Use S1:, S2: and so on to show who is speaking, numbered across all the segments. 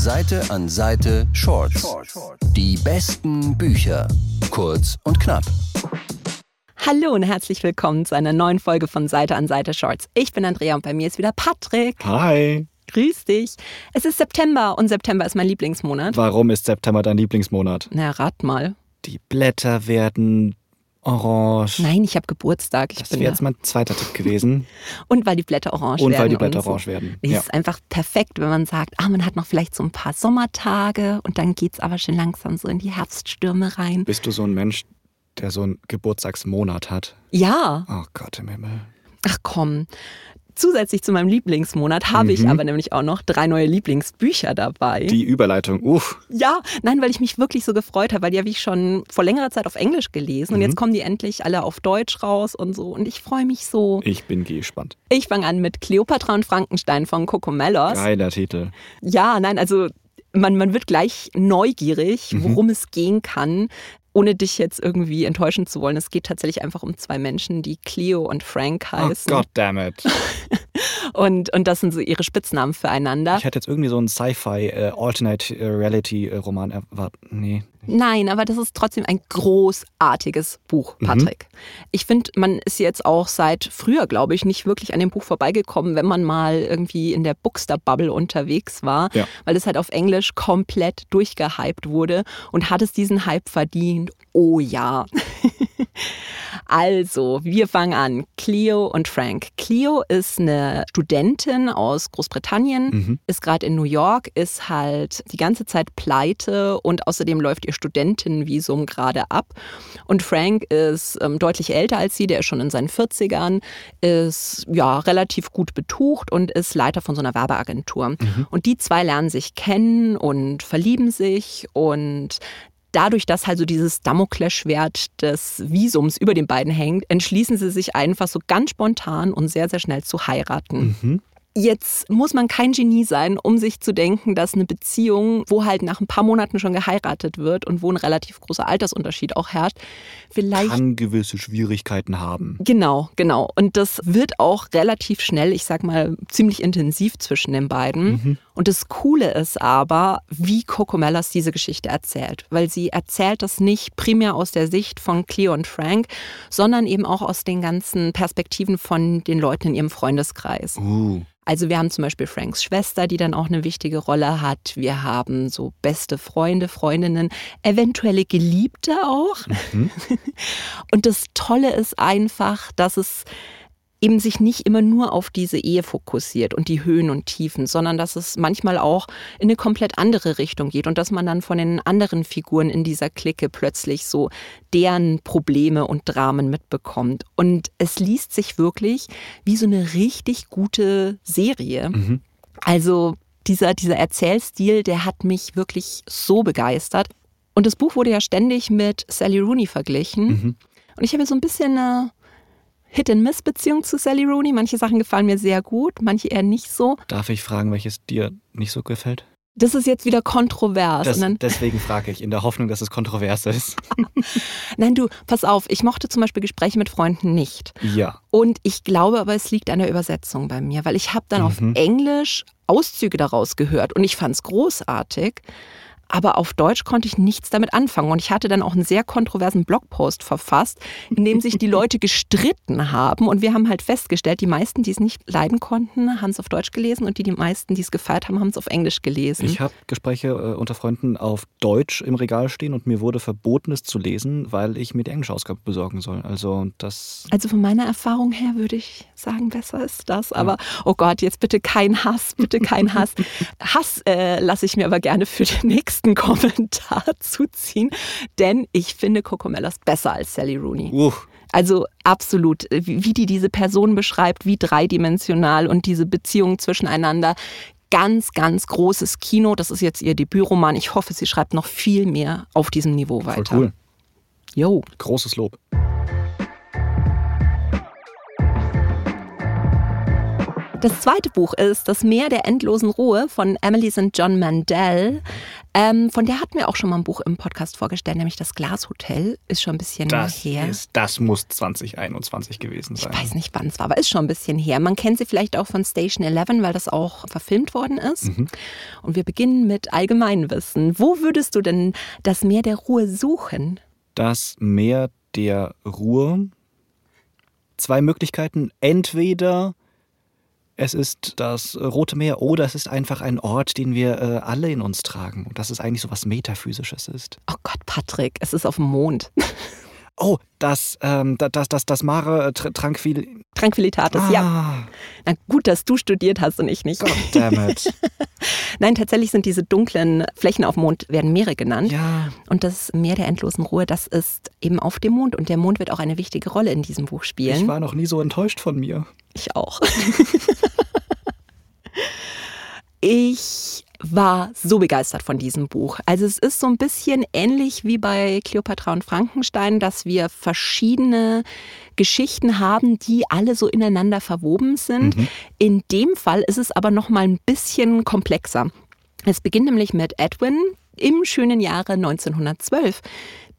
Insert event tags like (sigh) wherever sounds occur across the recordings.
S1: Seite an Seite Shorts. Die besten Bücher. Kurz und knapp.
S2: Hallo und herzlich willkommen zu einer neuen Folge von Seite an Seite Shorts. Ich bin Andrea und bei mir ist wieder Patrick.
S3: Hi.
S2: Grüß dich. Es ist September und September ist mein Lieblingsmonat.
S3: Warum ist September dein Lieblingsmonat?
S2: Na, rat mal.
S3: Die Blätter werden orange.
S2: Nein, ich habe Geburtstag. Ich
S3: das wäre
S2: ja-
S3: jetzt mein zweiter Tipp gewesen. (laughs)
S2: Und weil die Blätter orange
S3: Und
S2: werden.
S3: weil die Blätter
S2: und so.
S3: orange werden.
S2: Es
S3: Ja.
S2: ist einfach perfekt, wenn man sagt, ah, man hat noch vielleicht so ein paar Sommertage und dann geht's aber schon langsam so in die Herbststürme rein.
S3: Bist du so ein Mensch, der so einen Geburtstagsmonat hat?
S2: Ja,
S3: Oh Gott im Himmel.
S2: ach komm. Zusätzlich zu meinem Lieblingsmonat habe ich
S3: Mhm.
S2: aber nämlich auch noch drei neue Lieblingsbücher dabei.
S3: Die Überleitung. Uff.
S2: Ja, nein, weil ich mich wirklich so gefreut habe, weil die habe ich schon vor längerer Zeit auf Englisch gelesen und
S3: Mhm.
S2: jetzt kommen die endlich alle auf Deutsch raus und so und ich freue mich so.
S3: Ich bin gespannt.
S2: Ich fange an mit Cleopatra und Frankenstein von Coco Mellos.
S3: Geiler Titel.
S2: Ja, nein, also man, man wird gleich neugierig,
S3: Mhm.
S2: worum es gehen kann. Ohne dich jetzt irgendwie enttäuschen zu wollen. Es geht tatsächlich einfach um zwei Menschen, die Cleo und Frank
S3: Oh
S2: heißen.
S3: God damn it. (laughs)
S2: und, und das sind so ihre Spitznamen füreinander.
S3: Ich hätte jetzt irgendwie so einen Sci-Fi äh, Alternate äh, Reality Roman erwartet. Nee.
S2: Nein, aber das ist trotzdem ein großartiges Buch,
S3: Mhm.
S2: Patrick. Ich finde, man ist jetzt auch seit früher, glaube ich, nicht wirklich an dem Buch vorbeigekommen, wenn man mal irgendwie in der Bookster-Bubble unterwegs war,
S3: Ja.
S2: weil es halt auf Englisch komplett durchgehypt wurde und hat es diesen Hype verdient. Oh ja. (laughs) Also, wir fangen an. Cleo und Frank. Cleo ist eine Studentin aus Großbritannien,
S3: Mhm.
S2: ist gerade in New York, ist halt die ganze Zeit pleite und außerdem läuft ihr Studentinnenvisum gerade ab. Und Frank ist ähm, deutlich älter als sie, der ist schon in seinen 40ern, ist ja relativ gut betucht und ist Leiter von so einer Werbeagentur. Und die zwei lernen sich kennen und verlieben sich und dadurch, dass halt so dieses Damoklesschwert des Visums über den beiden hängt, entschließen sie sich einfach so ganz spontan und sehr, sehr schnell zu heiraten.
S3: Mhm.
S2: Jetzt muss man kein Genie sein, um sich zu denken, dass eine Beziehung, wo halt nach ein paar Monaten schon geheiratet wird und wo ein relativ großer Altersunterschied auch herrscht, vielleicht
S3: Kann gewisse Schwierigkeiten haben.
S2: Genau, genau. Und das wird auch relativ schnell, ich sag mal, ziemlich intensiv zwischen den beiden.
S3: Mhm.
S2: Und das Coole ist aber, wie Coco Mellas diese Geschichte erzählt. Weil sie erzählt das nicht primär aus der Sicht von Cleo und Frank, sondern eben auch aus den ganzen Perspektiven von den Leuten in ihrem Freundeskreis.
S3: Uh.
S2: Also wir haben zum Beispiel Franks Schwester, die dann auch eine wichtige Rolle hat. Wir haben so beste Freunde, Freundinnen, eventuelle Geliebte auch. (laughs) Und das Tolle ist einfach, dass es eben sich nicht immer nur auf diese Ehe fokussiert und die Höhen und Tiefen, sondern dass es manchmal auch in eine komplett andere Richtung geht und dass man dann von den anderen Figuren in dieser Clique plötzlich so deren Probleme und Dramen mitbekommt. Und es liest sich wirklich wie so eine richtig gute Serie.
S3: Mhm.
S2: Also dieser, dieser Erzählstil, der hat mich wirklich so begeistert. Und das Buch wurde ja ständig mit Sally Rooney verglichen.
S3: Mhm.
S2: Und ich habe so ein bisschen eine Hit-and-Miss-Beziehung zu Sally Rooney. Manche Sachen gefallen mir sehr gut, manche eher nicht so.
S3: Darf ich fragen, welches dir nicht so gefällt?
S2: Das ist jetzt wieder kontrovers.
S3: Das,
S2: dann,
S3: deswegen frage ich, in der Hoffnung, dass es kontrovers ist. (laughs)
S2: nein, du, pass auf, ich mochte zum Beispiel Gespräche mit Freunden nicht.
S3: Ja.
S2: Und ich glaube aber, es liegt an der Übersetzung bei mir, weil ich habe dann auf
S3: Mhm.
S2: Englisch Auszüge daraus gehört und ich fand es großartig. Aber auf Deutsch konnte ich nichts damit anfangen. Und ich hatte dann auch einen sehr kontroversen Blogpost verfasst, in dem sich die (laughs) Leute gestritten haben. Und wir haben halt festgestellt, die meisten, die es nicht leiden konnten, haben es auf Deutsch gelesen und die, die meisten, die es gefeiert haben, haben es auf Englisch gelesen.
S3: Ich habe Gespräche äh, unter Freunden auf Deutsch im Regal stehen und mir wurde verboten, es zu lesen, weil ich mir die englische Ausgabe besorgen soll. Also das.
S2: Also von meiner Erfahrung her würde ich sagen, besser ist das. Aber oh Gott, jetzt bitte kein Hass, bitte kein (laughs) Hass. Hass äh, lasse ich mir aber gerne für den nächsten (laughs) Kommentar zuziehen, denn ich finde Cocomellas besser als Sally Rooney.
S3: Uh,
S2: Also absolut, wie die diese Person beschreibt, wie dreidimensional und diese Beziehung zwischeneinander. Ganz, ganz großes Kino. Das ist jetzt ihr Debütroman. Ich hoffe, sie schreibt noch viel mehr auf diesem Niveau
S3: voll
S2: weiter.
S3: cool.
S2: Jo.
S3: Großes Lob.
S2: Das zweite Buch ist Das Meer der endlosen Ruhe von Emily St. John Mandel. Ähm, von der hatten wir auch schon mal ein Buch im Podcast vorgestellt, nämlich Das Glashotel. Ist schon ein bisschen
S3: Das,
S2: her.
S3: ist, das muss 2021 gewesen sein.
S2: Ich weiß nicht, wann es war, aber ist schon ein bisschen her. Man kennt sie vielleicht auch von Station 11, weil das auch verfilmt worden ist.
S3: Mhm.
S2: Und wir beginnen mit Allgemeinwissen. Wo würdest du denn das Meer der Ruhe suchen?
S3: Das Meer der Ruhe. Zwei Möglichkeiten. Entweder es ist das Rote Meer oder es ist einfach ein Ort, den wir äh, alle in uns tragen. Und dass es eigentlich so was Metaphysisches ist.
S2: Oh Gott, Patrick, es ist auf dem Mond. (laughs)
S3: Oh, das, ähm, das, das, das, das Mare äh, Tr- Tranquil.
S2: Tranquillitatis, ja.
S3: Ah,
S2: Na gut, dass du studiert hast und ich nicht.
S3: Goddammit. (laughs)
S2: Nein, tatsächlich sind diese dunklen Flächen auf dem Mond, werden Meere genannt.
S3: ja.
S2: Und das Meer der endlosen Ruhe, das ist eben auf dem Mond. Und der Mond wird auch eine wichtige Rolle in diesem Buch spielen.
S3: Ich war noch nie so enttäuscht von mir.
S2: Ich auch. (laughs) ich war so begeistert von diesem Buch. Also es ist so ein bisschen ähnlich wie bei Cleopatra und Frankenstein, dass wir verschiedene Geschichten haben, die alle so ineinander verwoben sind. In dem Fall ist es aber noch mal ein bisschen komplexer. Es beginnt nämlich mit Edwin im schönen Jahre 1912,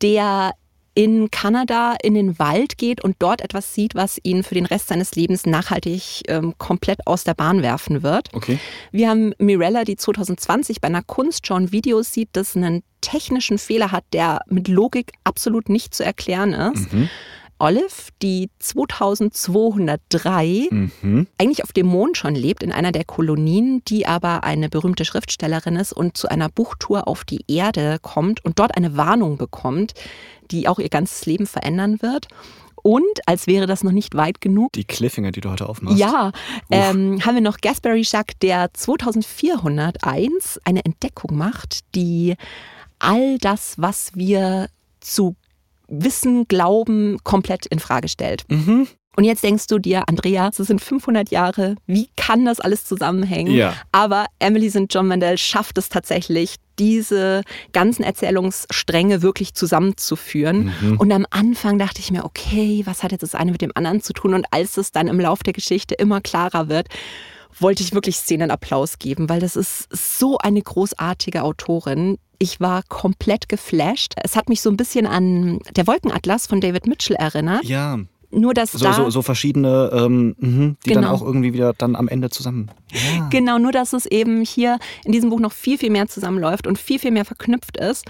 S2: der in Kanada in den Wald geht und dort etwas sieht, was ihn für den Rest seines Lebens nachhaltig ähm, komplett aus der Bahn werfen wird.
S3: Okay.
S2: Wir haben Mirella, die 2020 bei einer Kunstschau ein Video sieht, das einen technischen Fehler hat, der mit Logik absolut nicht zu erklären ist.
S3: Mhm.
S2: Olive, die 2203
S3: Mhm.
S2: eigentlich auf dem Mond schon lebt, in einer der Kolonien, die aber eine berühmte Schriftstellerin ist und zu einer Buchtour auf die Erde kommt und dort eine Warnung bekommt, die auch ihr ganzes Leben verändern wird. Und als wäre das noch nicht weit genug,
S3: Die Cliffhanger, die du heute aufmachst.
S2: ja, ähm, haben wir noch Gaspary Jacques, der 2401 eine Entdeckung macht, die all das, was wir zu wissen, glauben, komplett in Frage stellt.
S3: Mhm.
S2: Und jetzt denkst du dir, Andrea, es sind 500 Jahre, wie kann das alles zusammenhängen?
S3: Ja.
S2: Aber Emily St. John Mandel schafft es tatsächlich, diese ganzen Erzählungsstränge wirklich zusammenzuführen.
S3: Mhm.
S2: Und am Anfang dachte ich mir, okay, was hat jetzt das eine mit dem anderen zu tun? Und als es dann im Lauf der Geschichte immer klarer wird, wollte ich wirklich Szenenapplaus geben, weil das ist so eine großartige Autorin. Ich war komplett geflasht. Es hat mich so ein bisschen an der Wolkenatlas von David Mitchell erinnert.
S3: Ja,
S2: Nur, dass
S3: so,
S2: da
S3: so, so verschiedene, ähm, mhm, die dann
S2: Genau.
S3: auch irgendwie wieder dann am Ende zusammen. Ja.
S2: Genau, nur dass es eben hier in diesem Buch noch viel, viel mehr zusammenläuft und viel, viel mehr verknüpft ist.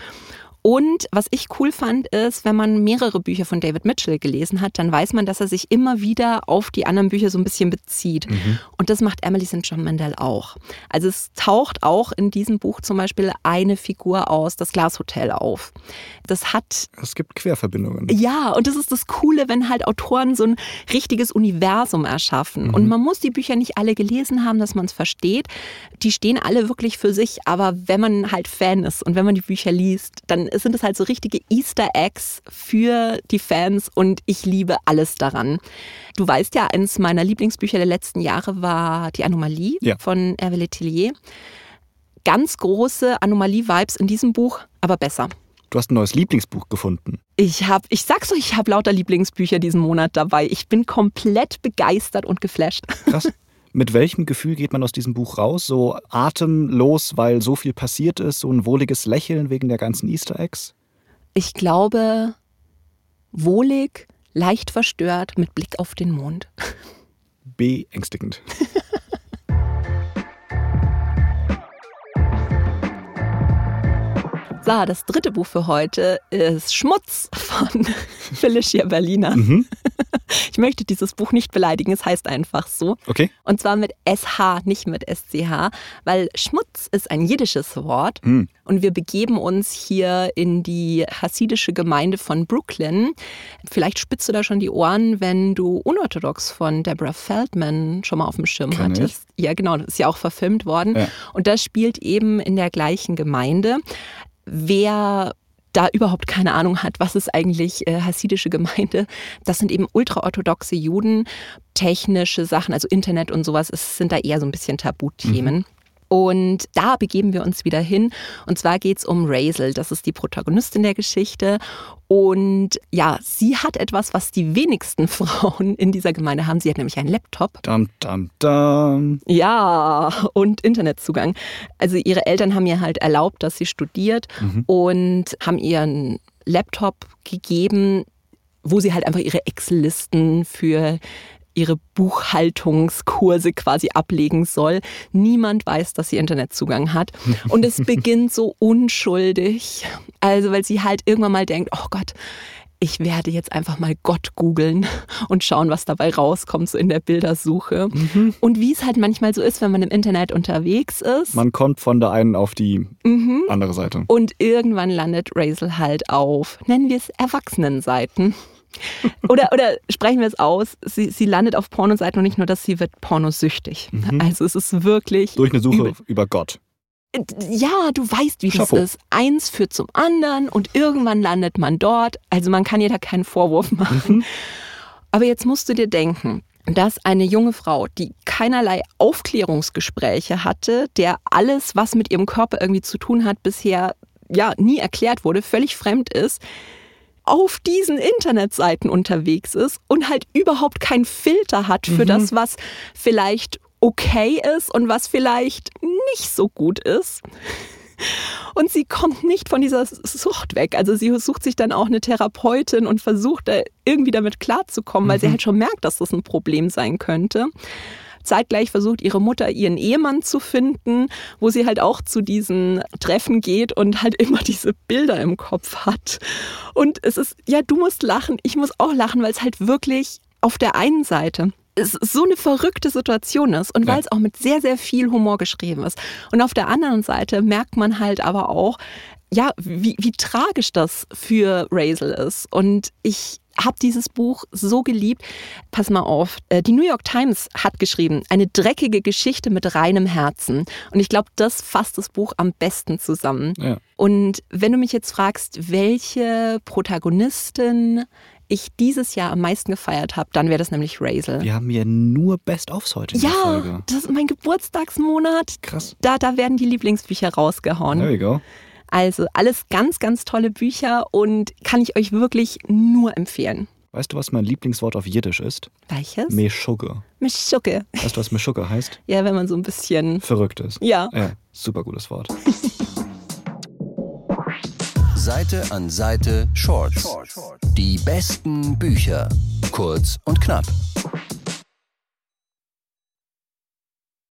S2: Und was ich cool fand, ist, wenn man mehrere Bücher von David Mitchell gelesen hat, dann weiß man, dass er sich immer wieder auf die anderen Bücher so ein bisschen bezieht. Und das macht Emily St. John Mandel auch. Also es taucht auch in diesem Buch zum Beispiel eine Figur aus das Glashotel auf. Das hat
S3: Es gibt Querverbindungen.
S2: ja, und das ist das Coole, wenn halt Autoren so ein richtiges Universum erschaffen. Und man muss die Bücher nicht alle gelesen haben, dass man es versteht. Die stehen alle wirklich für sich, aber wenn man halt Fan ist und wenn man die Bücher liest, dann sind es halt so richtige Easter Eggs für die Fans und ich liebe alles daran. Du weißt ja, eines meiner Lieblingsbücher der letzten Jahre war Die Anomalie
S3: Ja.
S2: von Hervé Letellier. Ganz große Anomalie-Vibes in diesem Buch, aber besser.
S3: Du hast ein neues Lieblingsbuch gefunden.
S2: Ich habe, ich sag's euch, ich habe lauter Lieblingsbücher diesen Monat dabei. Ich bin komplett begeistert und geflasht.
S3: Krass. (laughs) Mit welchem Gefühl geht man aus diesem Buch raus? So atemlos, weil so viel passiert ist, so ein wohliges Lächeln wegen der ganzen Easter Eggs?
S2: Ich glaube, wohlig, leicht verstört, mit Blick auf den Mond.
S3: Beängstigend. (laughs)
S2: So, das dritte Buch für heute ist Schmutz von (laughs) Felicia Berliner.
S3: Mhm.
S2: Ich möchte dieses Buch nicht beleidigen, es heißt einfach so.
S3: Okay.
S2: Und zwar mit SH, nicht mit SCH, weil Schmutz ist ein jiddisches Wort.
S3: Hm.
S2: Und wir begeben uns hier in die hasidische Gemeinde von Brooklyn. Vielleicht spitzt du da schon die Ohren, wenn du Unorthodox von Deborah Feldman schon mal auf dem Schirm
S3: ich.
S2: hattest. Ja, genau, das ist ja auch verfilmt worden.
S3: Ja.
S2: Und das spielt eben in der gleichen Gemeinde. Wer da überhaupt keine Ahnung hat, was ist eigentlich äh, hasidische Gemeinde, das sind eben ultraorthodoxe Juden, technische Sachen, also Internet und sowas, es sind da eher so ein bisschen Tabuthemen. Und da begeben wir uns wieder hin. Und zwar geht es um Razel. Das ist die Protagonistin der Geschichte. Und ja, sie hat etwas, was die wenigsten (laughs) Frauen in dieser Gemeinde haben. Sie hat nämlich einen Laptop.
S3: Dum, dum, dum.
S2: Ja, und Internetzugang. Also ihre Eltern haben ihr halt erlaubt, dass sie studiert
S3: Mhm.
S2: und haben ihr einen Laptop gegeben, wo sie halt einfach ihre Excel-Listen für ihre Buchhaltungskurse quasi ablegen soll. Niemand weiß, dass sie Internetzugang hat. Und es (laughs) beginnt so unschuldig. Also, weil sie halt irgendwann mal denkt, oh Gott, ich werde jetzt einfach mal Gott googeln und schauen, was dabei rauskommt, so in der Bildersuche. Und wie es halt manchmal so ist, wenn man im Internet unterwegs ist.
S3: Man kommt von der einen auf die andere Seite.
S2: Und irgendwann landet Razel halt auf, nennen wir es Erwachsenenseiten. Oder, oder sprechen wir es aus, sie, sie landet auf Pornoseiten und nicht nur das, sie wird pornosüchtig. Also es ist wirklich.
S3: Durch eine Suche
S2: übel.
S3: über Gott.
S2: Ja, du weißt, wie
S3: Chapeau.
S2: das ist. Eins führt zum anderen und irgendwann landet man dort. Also man kann ihr da keinen Vorwurf machen. Aber jetzt musst du dir denken, dass eine junge Frau, die keinerlei Aufklärungsgespräche hatte, der alles, was mit ihrem Körper irgendwie zu tun hat, bisher ja nie erklärt wurde, völlig fremd ist, auf diesen Internetseiten unterwegs ist und halt überhaupt keinen Filter hat für das, was vielleicht okay ist und was vielleicht nicht so gut ist. Und sie kommt nicht von dieser Sucht weg. Also sie sucht sich dann auch eine Therapeutin und versucht da irgendwie damit klarzukommen, weil sie halt schon merkt, dass das ein Problem sein könnte. Zeitgleich versucht ihre Mutter ihren Ehemann zu finden, wo sie halt auch zu diesen Treffen geht und halt (laughs) immer diese Bilder im Kopf hat. Und es ist, ja, du musst lachen, ich muss auch lachen, weil es halt wirklich auf der einen Seite es so eine verrückte Situation ist und weil es auch mit sehr, sehr viel Humor geschrieben ist. Und auf der anderen Seite merkt man halt aber auch, ja, wie, wie tragisch das für Razel ist. Und ich habe dieses Buch so geliebt. Pass mal auf, äh, die New York Times hat geschrieben, eine dreckige Geschichte mit reinem Herzen. Und ich glaube, das fasst das Buch am besten zusammen.
S3: Ja.
S2: Und wenn du mich jetzt fragst, welche Protagonistin ich dieses Jahr am meisten gefeiert habe, dann wäre das nämlich Razel.
S3: Wir haben hier nur Best-ofs heute in
S2: Ja,
S3: Folge.
S2: das ist mein Geburtstagsmonat.
S3: Krass.
S2: Da, da werden die Lieblingsbücher rausgehauen.
S3: There we go.
S2: Also alles ganz, ganz tolle Bücher und kann ich euch wirklich nur empfehlen.
S3: Weißt du, was mein Lieblingswort auf Jiddisch ist?
S2: Welches?
S3: Meschuge.
S2: Mischucke.
S3: Weißt du, was Meschuge heißt?
S2: Ja, wenn man so ein bisschen.
S3: Verrückt ist.
S2: Ja.
S3: Ja, super gutes Wort. (laughs)
S1: Seite an Seite Shorts. Die besten Bücher. Kurz und knapp.